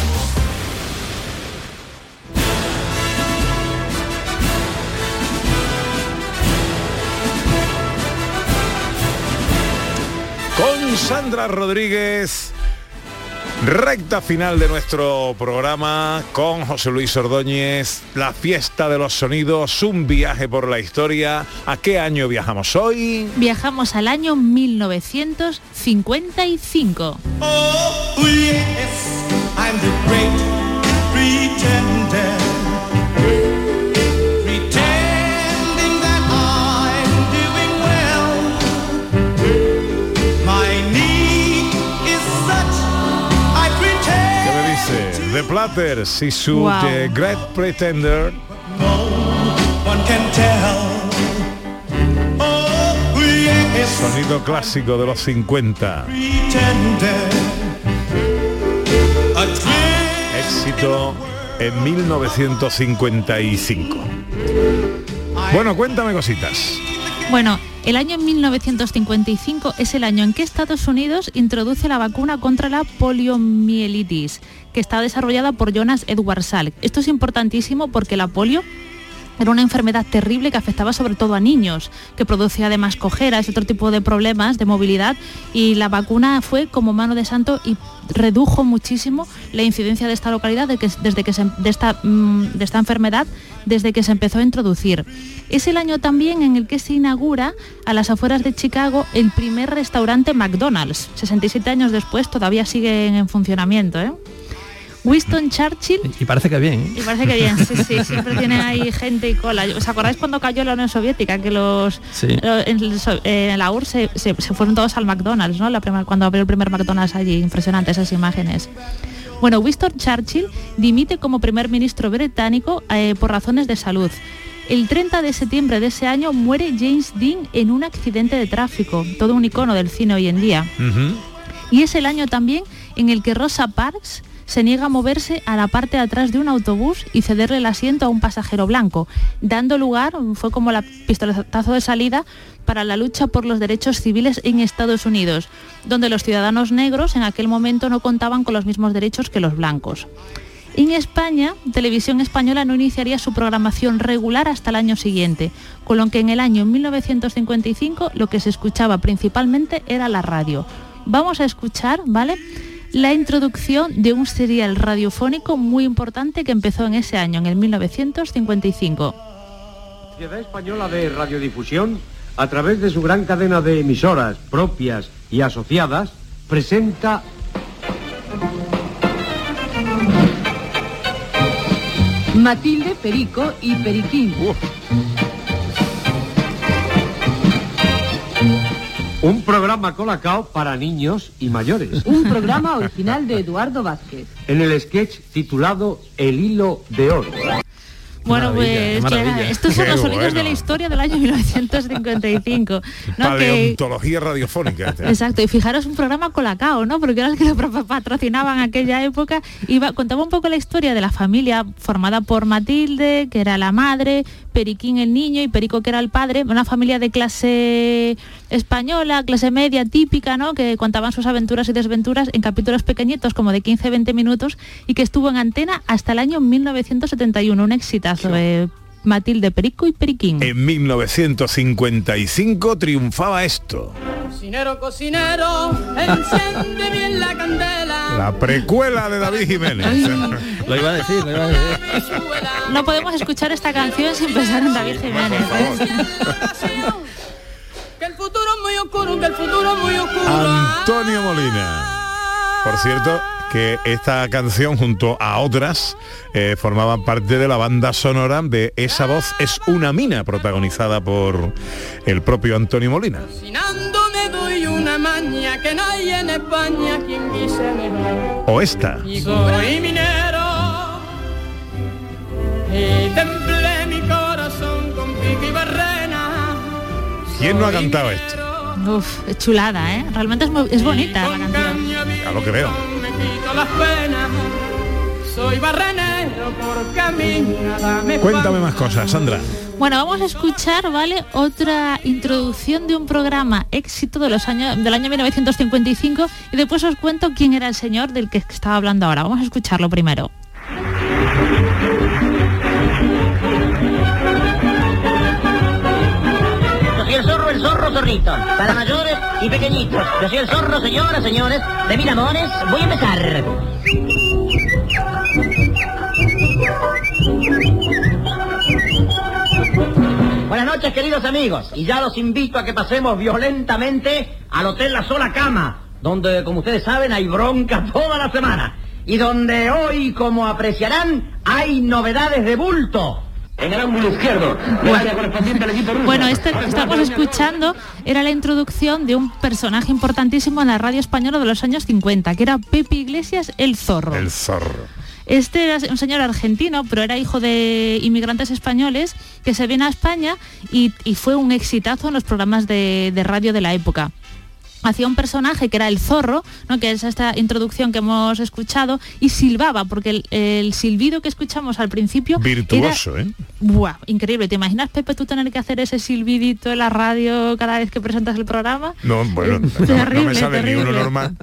Con Sandra Rodríguez. Recta final de nuestro programa con José Luis Ordóñez, la fiesta de los sonidos, un viaje por la historia. ¿A qué año viajamos hoy?
Viajamos al año 1955.
Oh yes, I'm the great
Platters y su
Wow.
The Great Pretender.
one can tell. Oh yes,
Sonido clásico de los 50.
pretender. A
Éxito en 1955. Bueno, cuéntame cositas.
Bueno, el año 1955 es el año en que Estados Unidos introduce la vacuna contra la poliomielitis, que está desarrollada por Jonas Edward Salk. Esto es importantísimo porque la polio era una enfermedad terrible que afectaba sobre todo a niños, que producía además cojeras y otro tipo de problemas de movilidad y la vacuna fue como mano de santo y redujo muchísimo la incidencia de esta localidad de desde que se- de, esta, mm, de esta enfermedad desde que se empezó a introducir. Es el año también en el que se inaugura a las afueras de Chicago el primer restaurante McDonald's. 67 años después todavía siguen en funcionamiento. ¿eh? Winston Churchill
Y parece que bien. ¿eh?
y parece que bien, sí, sí, siempre tiene ahí gente y cola. ¿Os acordáis cuando cayó la Unión Soviética? Que los,
Sí.
en, eh, en la URSS se, se- se fueron todos al McDonald's, ¿no? La primera- cuando abrió el primer McDonald's allí, impresionante esas imágenes. Bueno, Winston Churchill dimite como primer ministro británico eh, por razones de salud. El 30 de septiembre de ese año muere James Dean en un accidente de tráfico, todo un icono del cine hoy en día. Y es el año también en el que Rosa Parks se niega a moverse a la parte de atrás de un autobús y cederle el asiento a un pasajero blanco, dando lugar, fue como la pistoletazo de salida para la lucha por los derechos civiles en Estados Unidos, donde los ciudadanos negros en aquel momento no contaban con los mismos derechos que los blancos. En España, Televisión Española no iniciaría su programación regular hasta el año siguiente, con lo que en el año 1955 lo que se escuchaba principalmente era la radio. Vamos a escuchar, ¿vale? La introducción de un serial radiofónico muy importante que empezó en ese año, en el 1955.
Sociedad Española de Radiodifusión, a través de su gran cadena de emisoras propias y asociadas, presenta
Matilde, Perico y Periquín.
Un programa colacao para niños y mayores.
Un programa original de Eduardo Vázquez.
En el sketch titulado El hilo de oro.
Bueno,
Maravilla,
pues estos son
Qué
los sonidos de la historia del año 1955. ¿no? Que-
Paleontología radiofónica. este.
Exacto, y fijaros un programa Colacao, ¿no? Porque era el que lo patrocinaban en aquella época. Iba, contaba un poco la historia de la familia formada por Matilde, que era la madre, Periquín el niño y Perico que era el padre, una familia de clase española, clase media, típica, ¿no? Que contaban sus aventuras y desventuras en capítulos pequeñitos, como de 15-20 minutos, y que estuvo en antena hasta el año 1971, un exitazo Matilde, Perico y Periquín.
En 1955 triunfaba esto.
Cocinero, cocinero, enciende bien la candela.
La precuela de David Jiménez.
Lo iba a decir, lo iba a decir.
No podemos escuchar esta canción sin pensar en David Jiménez.
Que el futuro es muy oscuro, que el futuro es muy oscuro.
Antonio Molina. Por cierto, que esta canción junto a otras eh, formaban parte de la banda sonora de Esa voz es una mina, protagonizada por el propio Antonio Molina.
Cocinando me doy una maña que no hay en España quien guise mejor.
O esta.
Y soy minero y templé mi corazón con pico y barrena.
¿Quién no ha cantado esto?
Uf, es chulada, ¿eh? Realmente es, muy- es bonita la canción.
A lo que veo.
Me quito las penas. Soy barrenero porque a mí nada me
Cuéntame más cosas, Sandra.
Bueno, vamos a escuchar, ¿vale? Otra introducción de un programa éxito de los años, del año 1955 y después os cuento quién era el señor del que estaba hablando ahora. Vamos a escucharlo primero.
Zorro, zorrito. Para mayores y pequeñitos. Yo soy el zorro, señoras, señores. De mil amores, voy a empezar. Buenas noches, queridos amigos. Y ya los invito a que pasemos violentamente al Hotel La Sola Cama, donde, como ustedes saben, hay bronca toda la semana. Y donde hoy, como apreciarán, hay novedades de bulto. En el ángulo izquierdo, correspondiente al equipo ruso.
Bueno, este que estamos escuchando era la introducción de un personaje importantísimo en la radio española de los años 50, que era Pepe Iglesias el Zorro.
El zorro.
Este era un señor argentino, pero era hijo de inmigrantes españoles que se viene a España y, y fue un exitazo en los programas de, de radio de la época. Hacía un personaje que era el zorro, ¿no? que es esta introducción que hemos escuchado, y silbaba, porque el, el silbido que escuchamos al principio
Virtuoso,
era
¿eh?
Buah, increíble. ¿Te imaginas, Pepe, tú tener que hacer ese silbidito en la radio cada vez que presentas el programa?
No, bueno, no, no
Terrible,
me sale ni uno
terrible.
normal.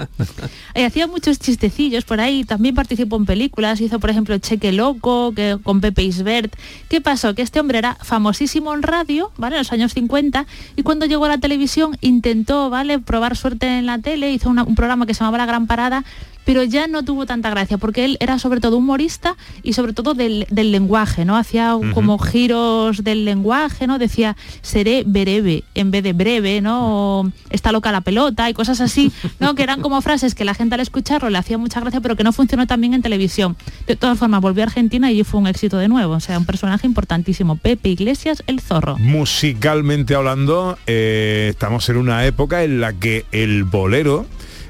Eh, hacía muchos chistecillos por ahí, también participó en películas, hizo por ejemplo Cheque Loco, que, con Pepe Isbert. ¿Qué pasó? Que este hombre era famosísimo en radio, ¿vale? En los años 50, y cuando llegó a la televisión intentó, ¿vale? Probar suerte en la tele, hizo un programa que se llamaba La Gran Parada, pero ya no tuvo tanta gracia, porque él era sobre todo humorista y sobre todo del, del lenguaje, ¿no? Hacía como giros del lenguaje, ¿no? Decía, seré breve en vez de breve, ¿no? O, está loca la pelota y cosas así, ¿no? Que eran como frases que la gente al escucharlo le hacía mucha gracia, pero que no funcionó tan bien en televisión. De todas formas, volvió a Argentina y fue un éxito de nuevo. O sea, un personaje importantísimo. Pepe Iglesias, el zorro.
Musicalmente hablando, eh, estamos en una época en la que el bolero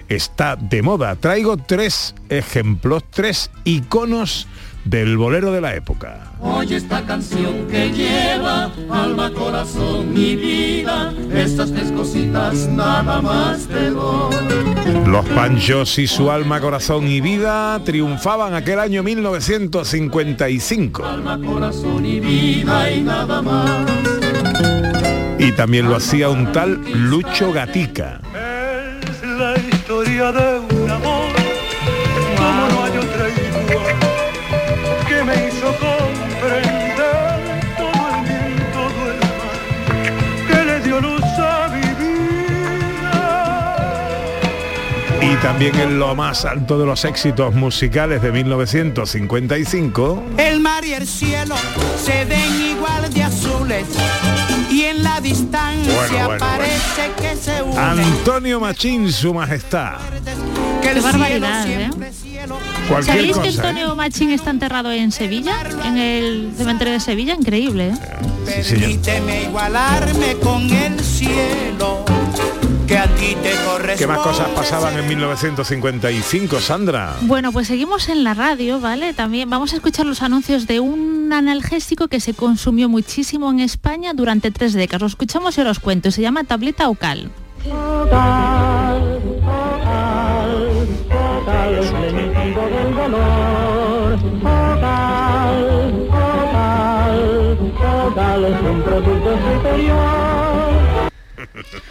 está de moda. Traigo tres ejemplos, tres iconos del bolero de la época.
Oye esta canción que lleva alma, corazón y vida. Estas tres cositas nada más te doy.
Los Panchos y su alma, corazón y vida triunfaban aquel año 1955.
Alma, corazón y vida y nada más.
Y también lo hacía un tal Lucho Gatica.
Es la historia
también en lo más alto de los éxitos musicales de 1955.
El mar y el cielo se ven igual de azules y en la distancia
Bueno, bueno,
parece que se unen.
Antonio Machín, su majestad.
Que el
barbaridad, ¿eh?
Cualquier
¿Sabéis que
cosa. ¿eh?
Antonio Machín está enterrado en Sevilla? En el cementerio de Sevilla, increíble, ¿eh?
Sí.
Permíteme igualarme con el cielo que a ti te corresponde.
¿Qué más cosas pasaban en 1955, Sandra?
Bueno, pues seguimos en la radio, ¿vale? También vamos a escuchar los anuncios de un analgésico que se consumió muchísimo en España durante tres décadas. Lo escuchamos y os cuento. Se llama tableta ocal.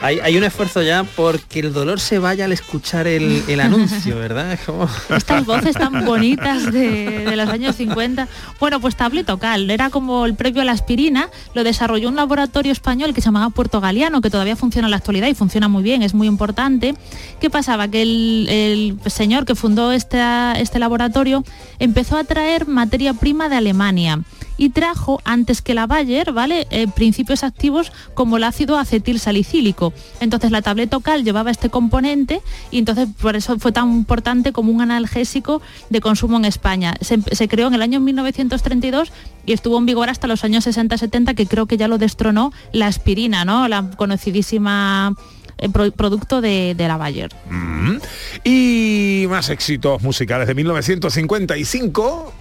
Hay, hay un esfuerzo ya porque el dolor se vaya al escuchar el, el anuncio, ¿verdad? Es como...
Estas voces tan bonitas de, de los años 50. Bueno, pues tabletocal, era como el previo a la aspirina, lo desarrolló un laboratorio español que se llamaba Puerto Galeano, que todavía funciona en la actualidad y funciona muy bien, es muy importante. ¿Qué pasaba? Que el, el señor que fundó esta- este laboratorio empezó a traer materia prima de Alemania y trajo antes que la Bayer, ¿vale? Eh, principios activos como el ácido acetil salicílico. Entonces la tableta ocal llevaba este componente y entonces por eso fue tan importante como un analgésico de consumo en España. Se, se creó en el año 1932 y estuvo en vigor hasta los años 60-70 que creo que ya lo destronó la aspirina, ¿no? La conocidísima eh, pro- producto de, de la Bayer.
Mm. Y más éxitos musicales de 1955.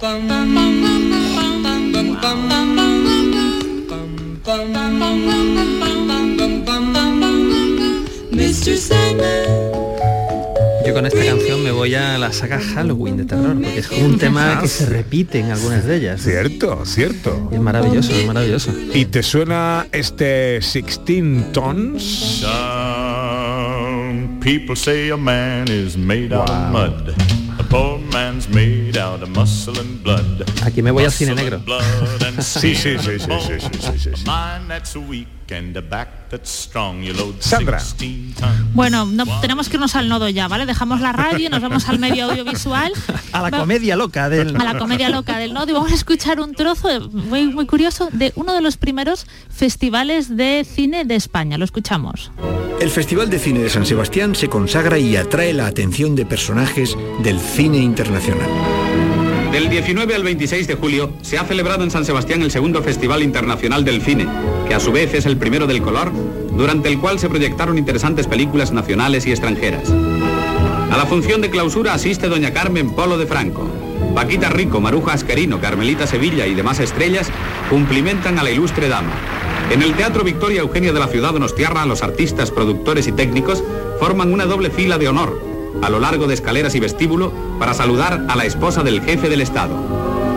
Yo con esta canción me voy a la saga Halloween de terror, porque es como un tema que se repite en algunas de ellas.
Cierto, cierto.
Es maravilloso, es maravilloso.
¿Y te suena este 16 Tons?
Some people say a man is made out of mud. A poor man's made out of muscle and blood.
Aquí me voy al cine negro.
Sí, sí, sí, sí, sí, sí, sí, sí, Sandra.
16 tons.
Bueno, no, tenemos que irnos al nodo ya, ¿vale? Dejamos la radio y nos vamos al medio audiovisual.
A la comedia loca del...
a la comedia loca del nodo y vamos a escuchar un trozo de- muy, muy curioso de uno de los primeros festivales de cine de España. Lo escuchamos.
El Festival de Cine de San Sebastián se consagra y atrae la atención de personajes del cine internacional.
Del 19 al 26 de julio se ha celebrado en San Sebastián el segundo Festival Internacional del Cine, que a su vez es el primero del color, durante el cual se proyectaron interesantes películas nacionales y extranjeras. A la función de clausura asiste doña Carmen Polo de Franco. Paquita Rico, Maruja Asquerino, Carmelita Sevilla y demás estrellas cumplimentan a la ilustre dama. En el Teatro Victoria Eugenia de la ciudad Donostiarra, los artistas, productores y técnicos forman una doble fila de honor a lo largo de escaleras y vestíbulo para saludar a la esposa del jefe del Estado.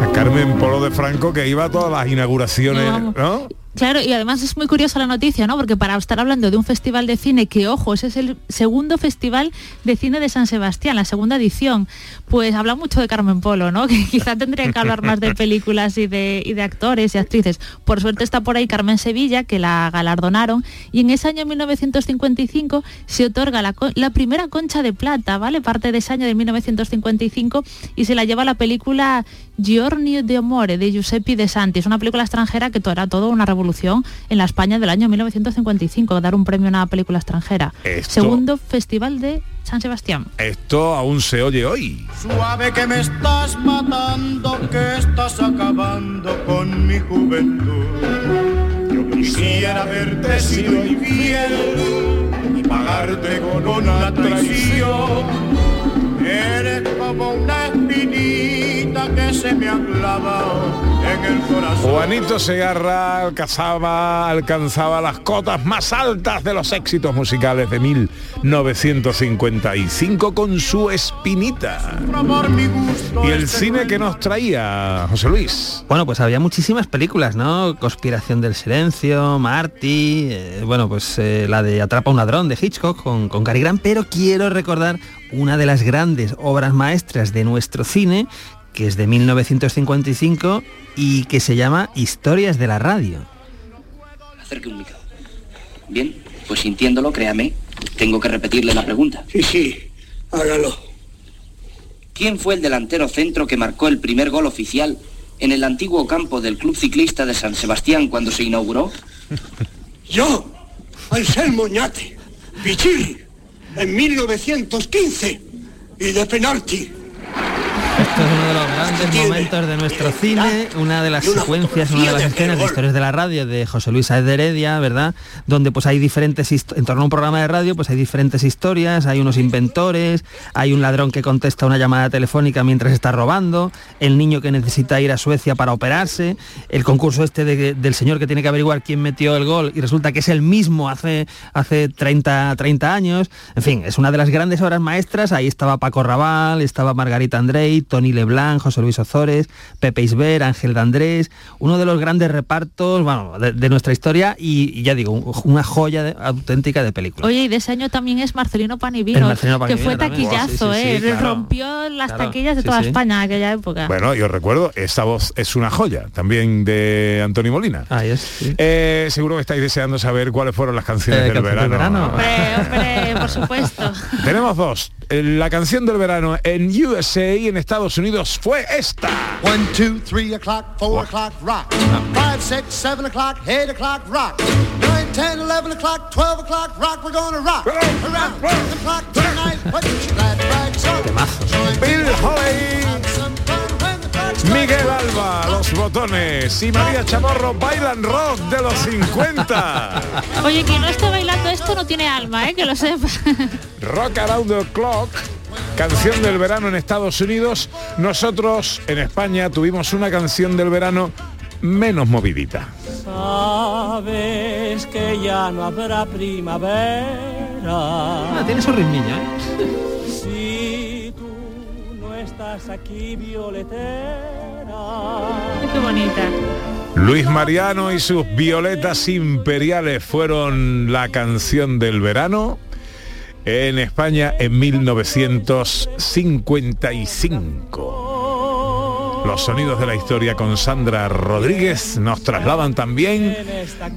A Carmen Polo de Franco que iba a todas las inauguraciones,
No. Claro, y además es muy curiosa la noticia, ¿no? Porque para estar hablando de un festival de cine, que ojo, ese es el segundo festival de cine de San Sebastián, la segunda edición, pues habla mucho de Carmen Polo, ¿no? Que quizá tendría que hablar más de películas y de, y de actores y actrices. Por suerte está por ahí Carmen Sevilla, que la galardonaron, y en ese año 1955 se otorga la, la primera concha de plata, ¿vale? Parte de ese año de 1955 y se la lleva la película Giorni de Amore de Giuseppe De Santi. Es una película extranjera que to- era todo una revolución en la España del año 1955, dar un premio a una película extranjera.
Esto-
Segundo festival de San Sebastián.
Esto aún se oye hoy.
Suave que me estás matando, que estás acabando con mi juventud. Yo quisiera verte sido infiel y pagar
dejarte con una traición. Eres como una espinita que se me ha clavado en el corazón.
Juanito Segarra alcanzaba, alcanzaba las cotas más altas de los éxitos musicales de 1955 con su espinita. Y el cine que nos traía José Luis.
Bueno, pues había muchísimas películas, ¿no? Conspiración del Silencio, Marty, eh, bueno, pues eh, la de Atrapa a un ladrón de Hitchcock con, con Cary Grant, pero quiero recordar una de las grandes obras maestras de nuestro cine, que es de 1955 y que se llama Historias de la Radio.
Acerque un micro. Bien, pues sintiéndolo, créame, tengo que repetirle la pregunta.
Sí, sí, hágalo.
¿Quién fue el delantero centro que marcó el primer gol oficial en el antiguo campo del Club Ciclista de San Sebastián cuando se inauguró?
Yo, Anselmo Ñate, Pichil, en 1915, y de penalti.
Es uno de los grandes momentos de nuestro cine, una de las secuencias, una de las escenas de historias de la radio de José Luis Saez de Heredia, ¿verdad? Donde pues hay diferentes, en torno a un programa de radio, pues hay diferentes historias, hay unos inventores, hay un ladrón que contesta una llamada telefónica mientras está robando, el niño que necesita ir a Suecia para operarse, el concurso este de- del señor que tiene que averiguar quién metió el gol y resulta que es el mismo hace, hace 30, 30 años. En fin, es una de las grandes obras maestras. Ahí estaba Paco Raval, estaba Margarita Andrei, Tony Leblanc, José Luis Ozores, Pepe Isber, Ángel de Andrés, uno de los grandes repartos bueno, de, de nuestra historia y, y ya digo, un- una joya de- auténtica de película.
Oye, y de ese año también es Marcelino
El
Panivino,
Marcelino
que
Panivino
fue
también.
taquillazo,
Sí, sí, sí,
¿eh?
claro.
Rompió las
Claro,
taquillas de
sí,
toda
sí.
España en aquella época.
Bueno, yo recuerdo, esta voz es una joya, también de Antonio Molina.
Es.
Eh, seguro que estáis deseando saber cuáles fueron las canciones
Eh,
del
canción del
verano.
verano.
Hombre, hombre, por supuesto.
Tenemos dos. Eh, La canción del verano en USA y en Estados Unidos fue esta.
One, two, three o'clock, four o'clock, rock. Five, six, seven o'clock, eight o'clock, rock. Nine, ten, eleven o'clock, twelve o'clock, rock. We're gonna rock around the clock tonight. Put your glad rags on.
Bill Holly. Miguel Alba, los botones y María Chamorro bailan rock de los 50.
Oye, que no esté bailando esto no tiene alma, ¿eh? Que lo sepa.
Rock Around the Clock, canción del verano en Estados Unidos. Nosotros en España tuvimos una canción del verano menos movidita.
Sabes que ya no habrá primavera.
Ah, tiene su ritmillo, ¿eh?
Aquí.
Qué bonita.
Luis Mariano y sus violetas imperiales fueron la canción del verano en España en 1955. Los sonidos de la historia con Sandra Rodríguez nos trasladan también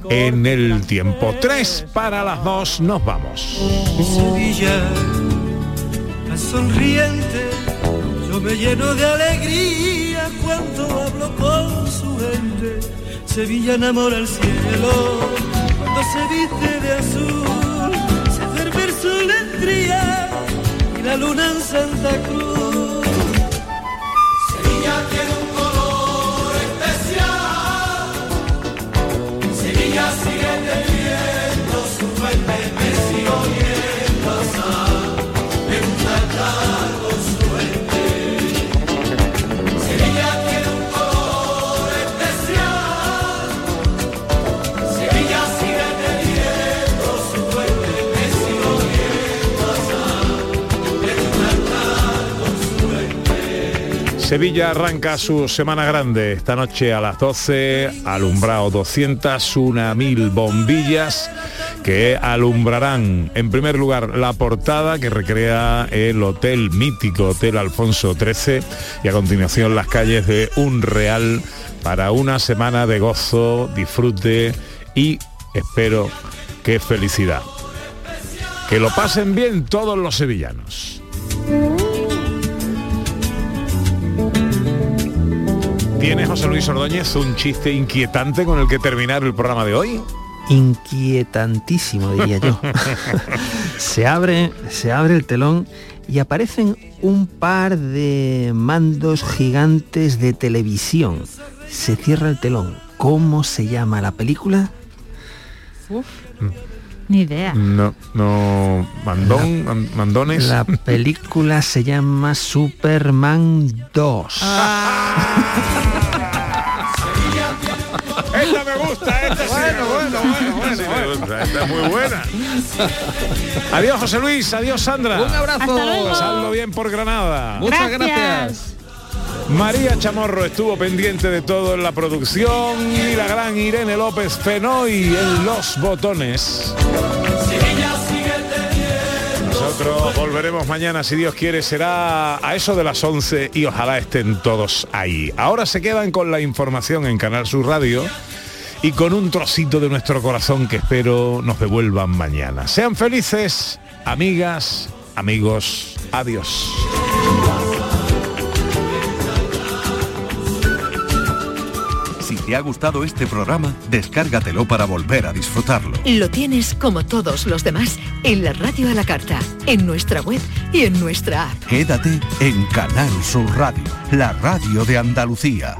en el tiempo. Tres para las dos, nos vamos.
Sevilla, la sonriente, yo me lleno de alegría cuando hablo con su gente. Sevilla enamora el cielo cuando se viste de azul, se duerme el sol y la luna en Santa Cruz. Sevilla
arranca su semana grande esta noche a las 12, alumbrado 201.000 bombillas que alumbrarán en primer lugar la portada que recrea el hotel mítico Hotel Alfonso XIII y a continuación las calles de Un Real para una semana de gozo, disfrute y espero que felicidad. Que lo pasen bien todos los sevillanos. ¿Tiene José Luis Ordóñez un chiste inquietante con el que terminar el programa de hoy?
Inquietantísimo, diría yo. se abre, se abre el telón y aparecen un par de mandos gigantes de televisión. Se cierra el telón. ¿Cómo se llama la película?
Ni idea.
No, no. Mandón, man- mandones.
La película se llama Superman 2.
Esta me gusta, esta sí. Bueno, bueno, bueno, bueno. Esta es muy buena. Adiós, José Luis. Adiós, Sandra.
Un abrazo.
Pasadlo bien por Granada.
Muchas gracias.
María Chamorro estuvo pendiente de todo en la producción y la gran Irene López Fenoy en los botones. Nosotros volveremos mañana, si Dios quiere, será a eso de las 11 y ojalá estén todos ahí. Ahora se quedan con la información en Canal Sur Radio y con un trocito de nuestro corazón que espero nos devuelvan mañana. Sean felices, amigas, amigos. Adiós.
Si te ha gustado este programa, descárgatelo para volver a disfrutarlo.
Lo tienes como todos los demás en la radio a la carta, en nuestra web y en nuestra app.
Quédate en Canal Sur Radio, la radio de Andalucía.